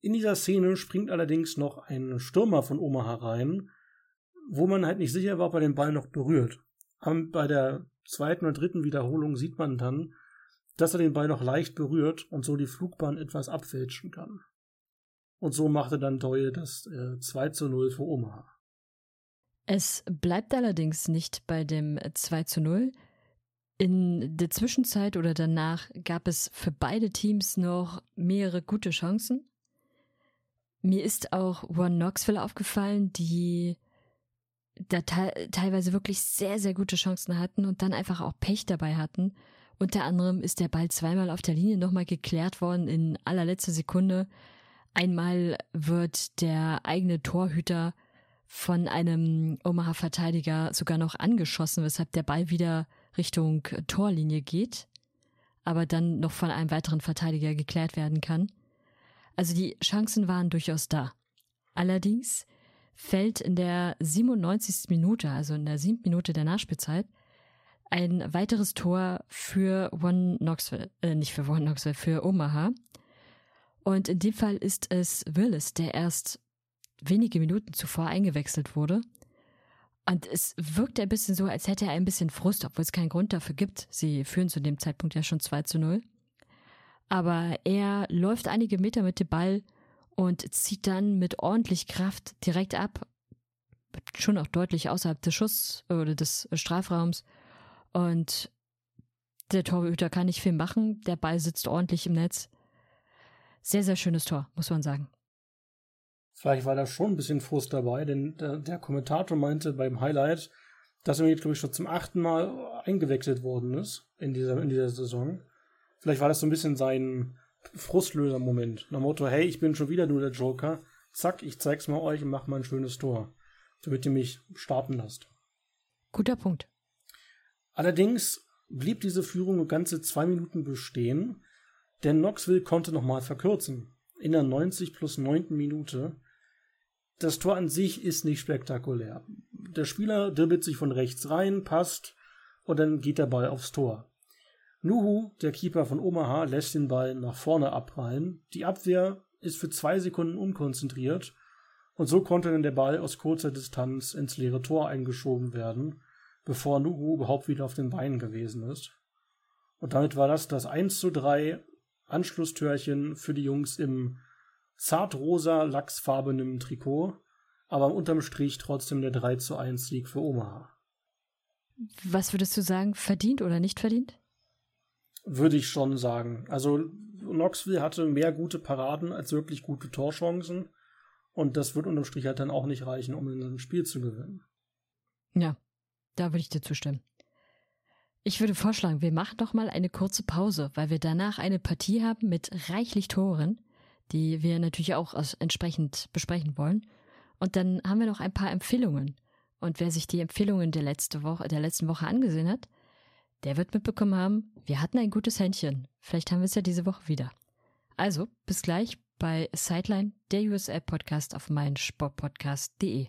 In dieser Szene springt allerdings noch ein Stürmer von Omaha rein, wo man halt nicht sicher war, ob er den Ball noch berührt. Aber bei der zweiten oder dritten Wiederholung sieht man dann, dass er den Ball noch leicht berührt und so die Flugbahn etwas abfälschen kann. Und so machte dann Doyle das äh, 2 zu 0 für Omaha. Es bleibt allerdings nicht bei dem 2 zu 0. In der Zwischenzeit oder danach gab es für beide Teams noch mehrere gute Chancen. Mir ist auch One Knoxville aufgefallen, die da te teilweise wirklich sehr, sehr gute Chancen hatten und dann einfach auch Pech dabei hatten. Unter anderem ist der Ball zweimal auf der Linie nochmal geklärt worden in allerletzter Sekunde. Einmal wird der eigene Torhüter von einem Omaha-Verteidiger sogar noch angeschossen, weshalb der Ball wieder Richtung Torlinie geht, aber dann noch von einem weiteren Verteidiger geklärt werden kann. Also die Chancen waren durchaus da. Allerdings fällt in der 97. Minute, also in der siebten Minute der Nachspielzeit, ein weiteres Tor für One Knoxville, äh, nicht für One Knoxville, für Omaha. Und in dem Fall ist es Willis, der erst wenige Minuten zuvor eingewechselt wurde. Und es wirkt ein bisschen so, als hätte er ein bisschen Frust, obwohl es keinen Grund dafür gibt. Sie führen zu dem Zeitpunkt ja schon 2 zu 0. Aber er läuft einige Meter mit dem Ball und zieht dann mit ordentlich Kraft direkt ab, schon auch deutlich außerhalb des Schuss oder des Strafraums. Und der Torhüter kann nicht viel machen. Der Ball sitzt ordentlich im Netz. Sehr, sehr schönes Tor, muss man sagen. Vielleicht war da schon ein bisschen Frust dabei, denn der, der Kommentator meinte beim Highlight, dass er jetzt, glaube ich, schon zum achten Mal eingewechselt worden ist in dieser, in dieser Saison. Vielleicht war das so ein bisschen sein Frustlöser-Moment. Nach Motto, hey, ich bin schon wieder nur der Joker. Zack, ich zeig's mal euch und mach mal ein schönes Tor. Damit ihr mich starten lasst. Guter Punkt. Allerdings blieb diese Führung nur ganze zwei Minuten bestehen, denn Knoxville konnte nochmal verkürzen. In der 90 plus 9. Minute. Das Tor an sich ist nicht spektakulär. Der Spieler dribbelt sich von rechts rein, passt und dann geht der Ball aufs Tor. Nuhu, der Keeper von Omaha, lässt den Ball nach vorne abprallen. Die Abwehr ist für zwei Sekunden unkonzentriert und so konnte dann der Ball aus kurzer Distanz ins leere Tor eingeschoben werden, bevor Nuhu überhaupt wieder auf den Beinen gewesen ist. Und damit war das das 1 zu 3 Anschlusstörchen für die Jungs im zartrosa lachsfarbenen Trikot, aber unterm Strich trotzdem der 3 zu 1 Sieg für Omaha. Was würdest du sagen, verdient oder nicht verdient? Würde ich schon sagen. Also Knoxville hatte mehr gute Paraden als wirklich gute Torchancen. Und das wird unterm Strich halt dann auch nicht reichen, um ein Spiel zu gewinnen. Ja, da würde ich dir zustimmen. Ich würde vorschlagen, wir machen doch mal eine kurze Pause, weil wir danach eine Partie haben mit reichlich Toren, die wir natürlich auch entsprechend besprechen wollen. Und dann haben wir noch ein paar Empfehlungen. Und wer sich die Empfehlungen der, letzte Woche, der letzten Woche angesehen hat, der wird mitbekommen haben, wir hatten ein gutes Händchen. Vielleicht haben wir es ja diese Woche wieder. Also, bis gleich, bei Sideline, der USL-Podcast auf meinsportpodcast.de.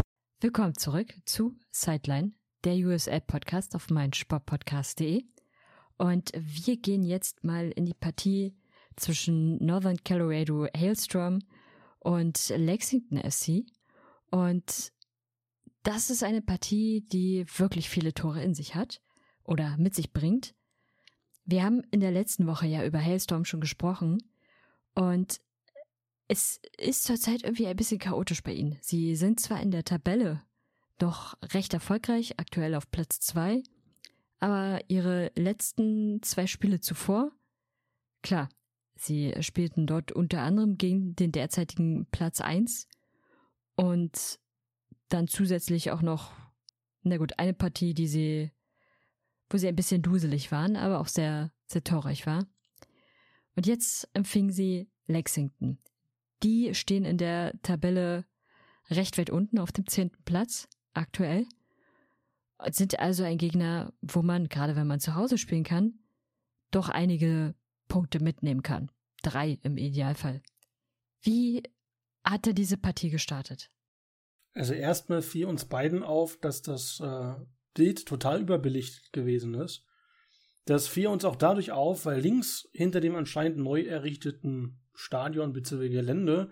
Willkommen zurück zu Sideline, der USL-Podcast auf meinsportpodcast.de. Und wir gehen jetzt mal in die Partie zwischen Northern Colorado Hailstorm und Lexington SC. Und das ist eine Partie, die wirklich viele Tore in sich hat oder mit sich bringt. Wir haben in der letzten Woche ja über Hailstorm schon gesprochen und es ist zurzeit irgendwie ein bisschen chaotisch bei ihnen. Sie sind zwar in der Tabelle doch recht erfolgreich, aktuell auf Platz zwei, aber ihre letzten zwei Spiele zuvor, klar, sie spielten dort unter anderem gegen den derzeitigen Platz eins und dann zusätzlich auch noch, na gut, eine Partie, die sie, wo sie ein bisschen duselig waren, aber auch sehr, sehr torreich war. Und jetzt empfingen sie Lexington. Die stehen in der Tabelle recht weit unten auf dem zehnten Platz, aktuell. Sind also ein Gegner, wo man, gerade wenn man zu Hause spielen kann, doch einige Punkte mitnehmen kann. Drei im Idealfall. Wie hat er diese Partie gestartet? Also erstmal fiel uns beiden auf, dass das äh, Bild total überbelichtet gewesen ist. Das fiel uns auch dadurch auf, weil links hinter dem anscheinend neu errichteten Stadion bzw. Gelände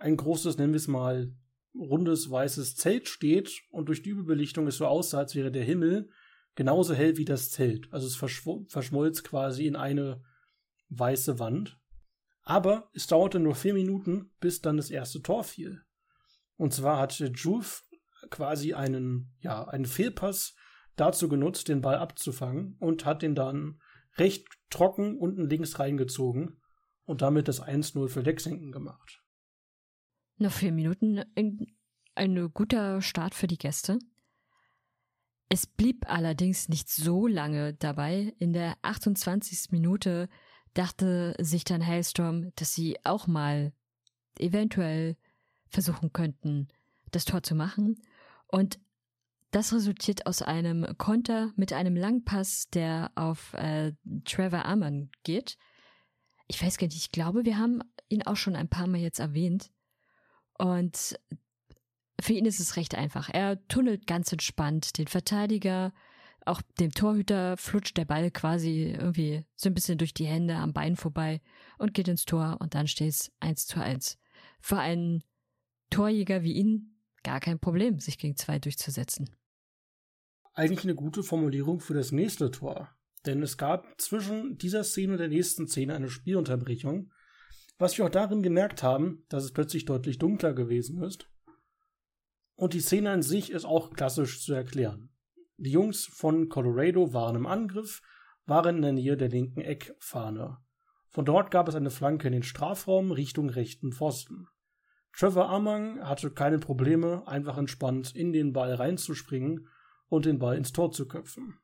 ein großes, nennen wir es mal, rundes weißes Zelt steht und durch die Überbelichtung es so aussah, als wäre der Himmel genauso hell wie das Zelt. Also es verschmolz quasi in eine weiße Wand. Aber es dauerte nur vier Minuten, bis dann das erste Tor fiel. Und zwar hat Juve quasi einen, ja, einen Fehlpass dazu genutzt, den Ball abzufangen und hat den dann recht trocken unten links reingezogen und damit das 1-0 für Lexington gemacht. Noch vier Minuten, ein guter Start für die Gäste. Es blieb allerdings nicht so lange dabei. In der 28. Minute dachte sich dann Hailstorm, dass sie auch mal eventuell versuchen könnten, das Tor zu machen. Und das resultiert aus einem Konter mit einem Langpass, der auf äh, Trevor Arman geht. Ich weiß gar nicht, ich glaube, wir haben ihn auch schon ein paar Mal jetzt erwähnt. Und für ihn ist es recht einfach. Er tunnelt ganz entspannt den Verteidiger, auch dem Torhüter flutscht der Ball quasi irgendwie so ein bisschen durch die Hände am Bein vorbei und geht ins Tor und dann steht es 1 zu 1. Für einen Torjäger wie ihn gar kein Problem, sich gegen zwei durchzusetzen. Eigentlich eine gute Formulierung für das nächste Tor. Denn es gab zwischen dieser Szene und der nächsten Szene eine Spielunterbrechung, was wir auch darin gemerkt haben, dass es plötzlich deutlich dunkler gewesen ist. Und die Szene an sich ist auch klassisch zu erklären. Die Jungs von Colorado waren im Angriff, waren in der Nähe der linken Eckfahne. Von dort gab es eine Flanke in den Strafraum Richtung rechten Pfosten. Trevor Amang hatte keine Probleme, einfach entspannt in den Ball reinzuspringen und den Ball ins Tor zu köpfen.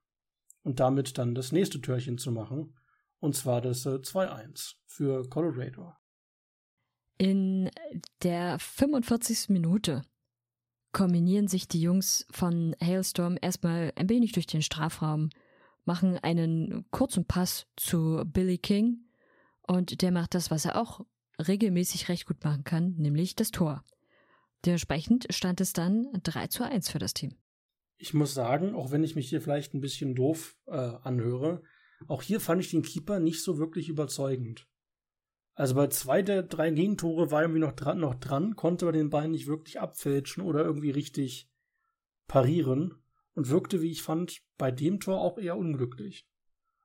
Und damit dann das nächste Türchen zu machen, und zwar das 2-1 äh, für Colorado. In der 45. Minute kombinieren sich die Jungs von Hailstorm erstmal ein wenig durch den Strafraum, machen einen kurzen Pass zu Billy King und der macht das, was er auch regelmäßig recht gut machen kann, nämlich das Tor. Dementsprechend stand es dann 3 zu 1 für das Team. Ich muss sagen, auch wenn ich mich hier vielleicht ein bisschen doof äh, anhöre, auch hier fand ich den Keeper nicht so wirklich überzeugend. Also bei zwei der drei Gegentore war irgendwie noch dran, noch dran, konnte aber den Bein nicht wirklich abfälschen oder irgendwie richtig parieren und wirkte, wie ich fand, bei dem Tor auch eher unglücklich.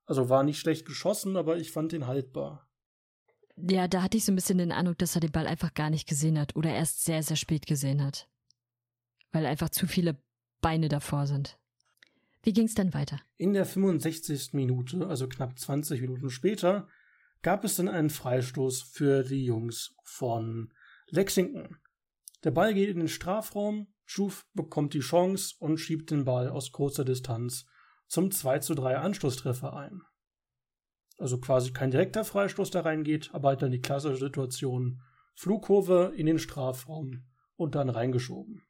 Also war nicht schlecht geschossen, aber ich fand den haltbar. Ja, da hatte ich so ein bisschen den Eindruck, dass er den Ball einfach gar nicht gesehen hat oder erst sehr, sehr spät gesehen hat. Weil einfach zu viele Beine davor sind. Wie ging es dann weiter? In der 65. Minute, also knapp 20 Minuten später, gab es dann einen Freistoß für die Jungs von Lexington. Der Ball geht in den Strafraum, Schuf bekommt die Chance und schiebt den Ball aus kurzer Distanz zum 2 zu 3 Anschlusstreffer ein. Also quasi kein direkter Freistoß da reingeht, aber halt dann die klassische Situation. Flugkurve in den Strafraum und dann reingeschoben.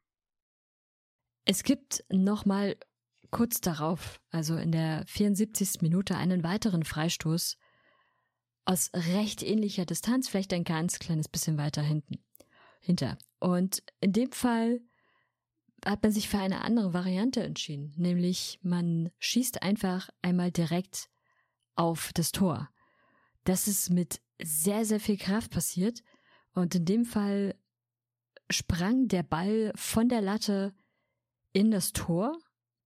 Es gibt nochmal kurz darauf, also in der 74. Minute, einen weiteren Freistoß aus recht ähnlicher Distanz, vielleicht ein ganz kleines bisschen weiter hinten, hinter. Und in dem Fall hat man sich für eine andere Variante entschieden, nämlich man schießt einfach einmal direkt auf das Tor. Das ist mit sehr, sehr viel Kraft passiert und in dem Fall sprang der Ball von der Latte in das Tor,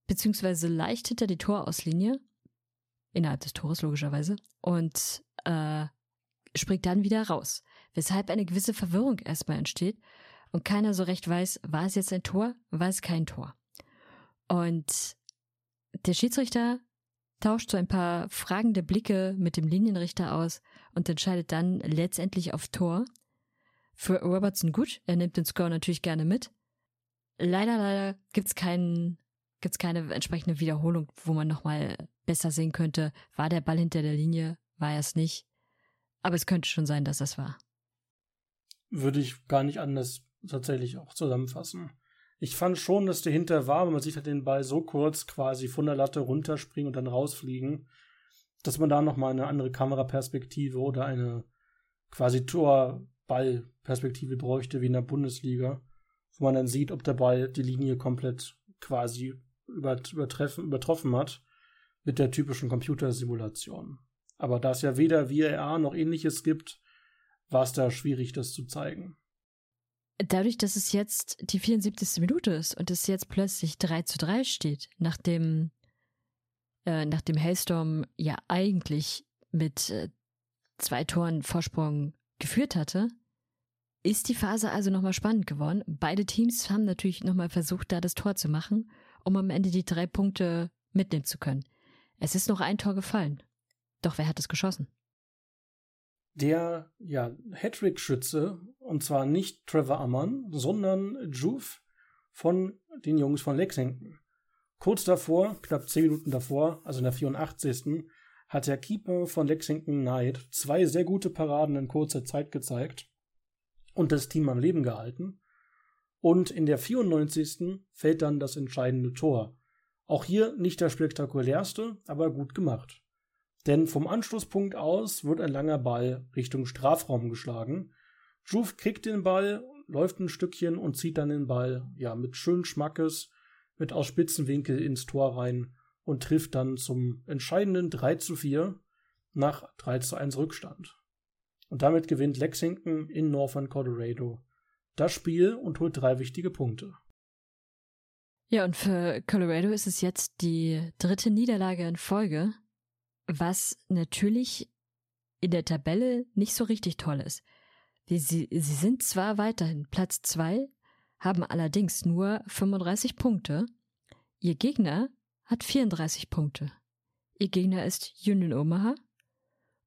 beziehungsweise leicht hinter die Torauslinie, innerhalb des Tores logischerweise, und äh, springt dann wieder raus, weshalb eine gewisse Verwirrung erstmal entsteht und keiner so recht weiß, war es jetzt ein Tor, war es kein Tor. Und der Schiedsrichter tauscht so ein paar fragende Blicke mit dem Linienrichter aus und entscheidet dann letztendlich auf Tor. Für Robertson gut, er nimmt den Score natürlich gerne mit. Leider, leider gibt's keinen, gibt's keine entsprechende Wiederholung, wo man nochmal besser sehen könnte, war der Ball hinter der Linie, war er es nicht. Aber es könnte schon sein, dass das war. Würde ich gar nicht anders tatsächlich auch zusammenfassen. Ich fand schon, dass der hinter war, aber man sieht halt den Ball so kurz quasi von der Latte runterspringen und dann rausfliegen, dass man da nochmal eine andere Kameraperspektive oder eine quasi Torballperspektive bräuchte wie in der Bundesliga, wo man dann sieht, ob der Ball die Linie komplett quasi übertreffen, übertroffen hat mit der typischen Computersimulation. Aber da es ja weder VAR noch ähnliches gibt, war es da schwierig, das zu zeigen dadurch, dass es jetzt die 74. Minute ist und es jetzt plötzlich 3 zu 3 steht, nachdem, äh, nachdem Hailstorm ja eigentlich mit äh, zwei Toren Vorsprung geführt hatte, ist die Phase also nochmal spannend geworden. Beide Teams haben natürlich nochmal versucht, da das Tor zu machen, um am Ende die drei Punkte mitnehmen zu können. Es ist noch ein Tor gefallen. Doch wer hat es geschossen? der ja, Hattrick-Schütze, und zwar nicht Trevor Ammann, sondern Juve von den Jungs von Lexington. Kurz davor, knapp 10 Minuten davor, also in der 84. hat der Keeper von Lexington Knight zwei sehr gute Paraden in kurzer Zeit gezeigt und das Team am Leben gehalten. Und in der 94. fällt dann das entscheidende Tor. Auch hier nicht der spektakulärste, aber gut gemacht. Denn vom Anschlusspunkt aus wird ein langer Ball Richtung Strafraum geschlagen. Juve kriegt den Ball, läuft ein Stückchen und zieht dann den Ball, ja, mit schön Schmackes, mit aus Spitzenwinkel ins Tor rein und trifft dann zum entscheidenden 3 zu 4 nach 3 zu 1 Rückstand. Und damit gewinnt Lexington in Northern Colorado das Spiel und holt drei wichtige Punkte. Ja, und für Colorado ist es jetzt die dritte Niederlage in Folge was natürlich in der Tabelle nicht so richtig toll ist. Sie, sie sind zwar weiterhin Platz zwei, haben allerdings nur 35 Punkte. Ihr Gegner hat 34 Punkte. Ihr Gegner ist Union Omaha.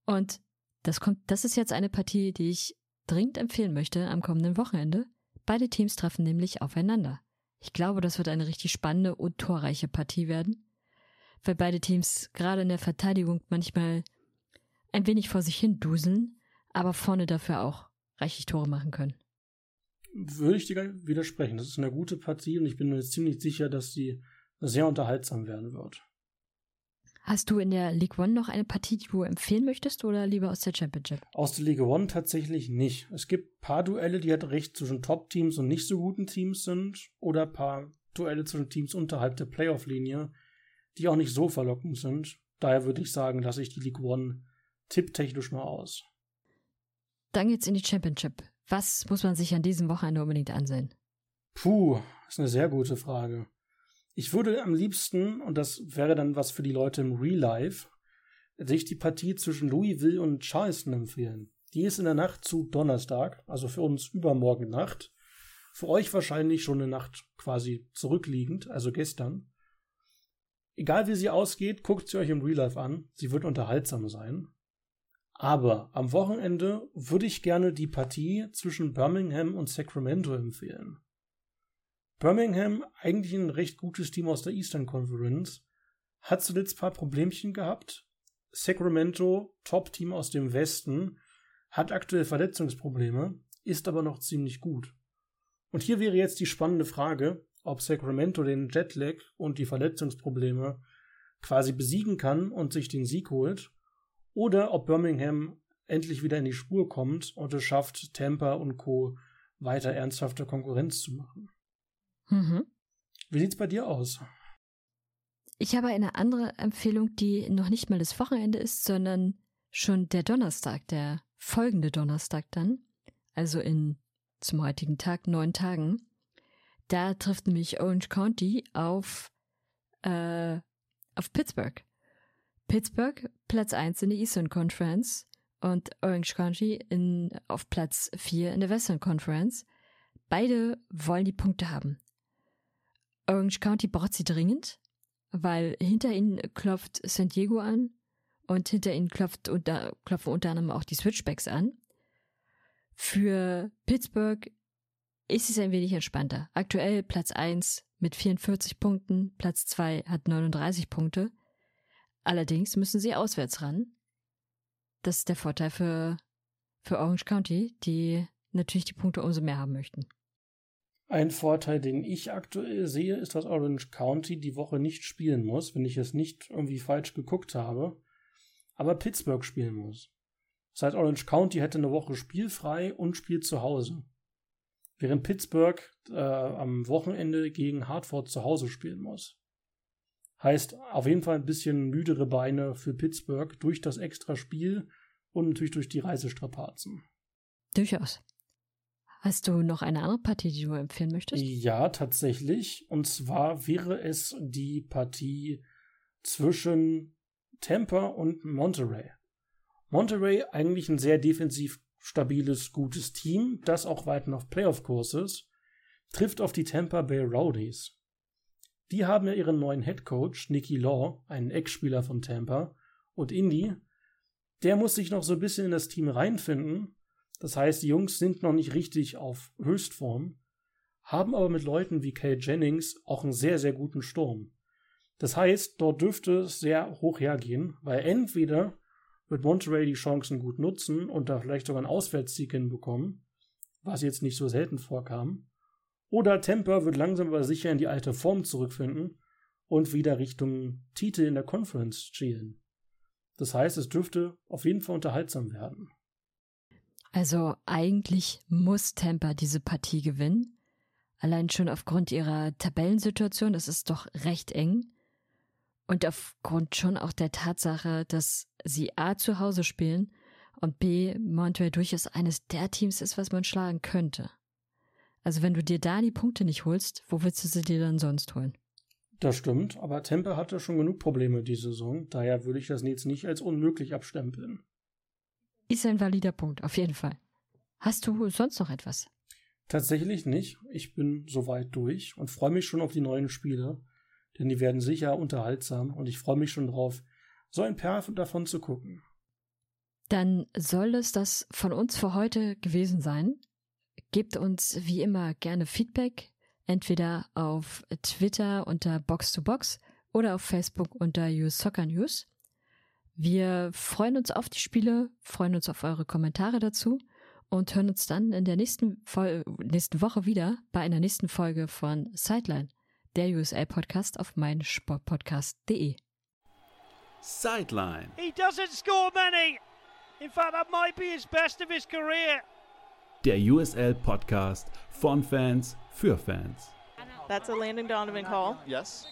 Und das kommt, das ist jetzt eine Partie, die ich dringend empfehlen möchte am kommenden Wochenende. Beide Teams treffen nämlich aufeinander. Ich glaube, das wird eine richtig spannende und torreiche Partie werden weil beide Teams gerade in der Verteidigung manchmal ein wenig vor sich hin duseln, aber vorne dafür auch reichlich Tore machen können. Würde ich dir widersprechen. Das ist eine gute Partie und ich bin mir ziemlich sicher, dass sie sehr unterhaltsam werden wird. Hast du in der League One noch eine Partie, die du empfehlen möchtest oder lieber aus der Championship? Aus der League One tatsächlich nicht. Es gibt ein paar Duelle, die halt recht zwischen Top-Teams und nicht so guten Teams sind oder ein paar Duelle zwischen Teams unterhalb der Playoff-Linie, die auch nicht so verlockend sind. Daher würde ich sagen, lasse ich die League One tipptechnisch mal aus. Dann geht's in die Championship. Was muss man sich an diesem Wochenende unbedingt ansehen? Puh, ist eine sehr gute Frage. Ich würde am liebsten, und das wäre dann was für die Leute im Real Life, sich die Partie zwischen Louisville und Charleston empfehlen. Die ist in der Nacht zu Donnerstag, also für uns übermorgen Nacht. Für euch wahrscheinlich schon eine Nacht quasi zurückliegend, also gestern. Egal wie sie ausgeht, guckt sie euch im Real Life an. Sie wird unterhaltsam sein. Aber am Wochenende würde ich gerne die Partie zwischen Birmingham und Sacramento empfehlen. Birmingham, eigentlich ein recht gutes Team aus der Eastern Conference, hat zuletzt ein paar Problemchen gehabt. Sacramento, Top-Team aus dem Westen, hat aktuell Verletzungsprobleme, ist aber noch ziemlich gut. Und hier wäre jetzt die spannende Frage, ob Sacramento den Jetlag und die Verletzungsprobleme quasi besiegen kann und sich den Sieg holt, oder ob Birmingham endlich wieder in die Spur kommt und es schafft, Tampa und Co. weiter ernsthafte Konkurrenz zu machen. Mhm. Wie sieht's bei dir aus? Ich habe eine andere Empfehlung, die noch nicht mal das Wochenende ist, sondern schon der Donnerstag, der folgende Donnerstag dann, also in zum heutigen Tag neun Tagen. Da trifft nämlich Orange County auf, äh, auf Pittsburgh. Pittsburgh Platz 1 in der Eastern Conference und Orange County in, auf Platz 4 in der Western Conference. Beide wollen die Punkte haben. Orange County braucht sie dringend, weil hinter ihnen klopft San Diego an und hinter ihnen klopft unter, klopfen unter anderem auch die Switchbacks an. Für Pittsburgh ist es ein wenig entspannter. Aktuell Platz 1 mit 44 Punkten, Platz 2 hat 39 Punkte. Allerdings müssen sie auswärts ran. Das ist der Vorteil für, für Orange County, die natürlich die Punkte umso mehr haben möchten. Ein Vorteil, den ich aktuell sehe, ist, dass Orange County die Woche nicht spielen muss, wenn ich es nicht irgendwie falsch geguckt habe, aber Pittsburgh spielen muss. Das heißt, Orange County hätte eine Woche spielfrei und spielt zu Hause. Während Pittsburgh äh, am Wochenende gegen Hartford zu Hause spielen muss. Heißt auf jeden Fall ein bisschen müdere Beine für Pittsburgh durch das extra Spiel und natürlich durch die Reisestrapazen. Durchaus. Hast du noch eine andere Partie, die du empfehlen möchtest? Ja, tatsächlich. Und zwar wäre es die Partie zwischen Tampa und Monterey. Monterey eigentlich ein sehr defensiv stabiles, gutes Team, das auch weiter auf Playoff-Kurs ist, trifft auf die Tampa Bay Rowdies. Die haben ja ihren neuen Head Coach, Nicky Law, einen Ex-Spieler von Tampa, und Indy. Der muss sich noch so ein bisschen in das Team reinfinden. Das heißt, die Jungs sind noch nicht richtig auf Höchstform, haben aber mit Leuten wie Kay Jennings auch einen sehr, sehr guten Sturm. Das heißt, dort dürfte es sehr hoch hergehen, weil entweder wird Monterey die Chancen gut nutzen und da vielleicht sogar einen Auswärtssieg hinbekommen, was jetzt nicht so selten vorkam, oder Tampa wird langsam aber sicher in die alte Form zurückfinden und wieder Richtung Titel in der Conference schielen. Das heißt, es dürfte auf jeden Fall unterhaltsam werden. Also eigentlich muss Tampa diese Partie gewinnen. Allein schon aufgrund ihrer Tabellensituation, das ist doch recht eng. Und aufgrund schon auch der Tatsache, dass sie A zu Hause spielen und B Monterey durchaus eines der Teams ist, was man schlagen könnte. Also wenn du dir da die Punkte nicht holst, wo willst du sie dir dann sonst holen? Das stimmt, aber Tempe hatte schon genug Probleme diese Saison, daher würde ich das jetzt nicht als unmöglich abstempeln. Ist ein valider Punkt, auf jeden Fall. Hast du sonst noch etwas? Tatsächlich nicht. Ich bin soweit durch und freue mich schon auf die neuen Spiele, denn die werden sicher unterhaltsam und ich freue mich schon drauf, so ein paar davon zu gucken. Dann soll es das von uns für heute gewesen sein. Gebt uns wie immer gerne Feedback, entweder auf Twitter unter Box2Box oder auf Facebook unter Use Soccer News. Wir freuen uns auf die Spiele, freuen uns auf eure Kommentare dazu und hören uns dann in der nächsten, Vol nächsten Woche wieder bei einer nächsten Folge von Sideline, der USA-Podcast auf meinsportpodcast.de. Sideline. He doesn't score many. In fact, that might be his best of his career. Der USL Podcast von Fans für Fans. That's a Landon Donovan call. Yes.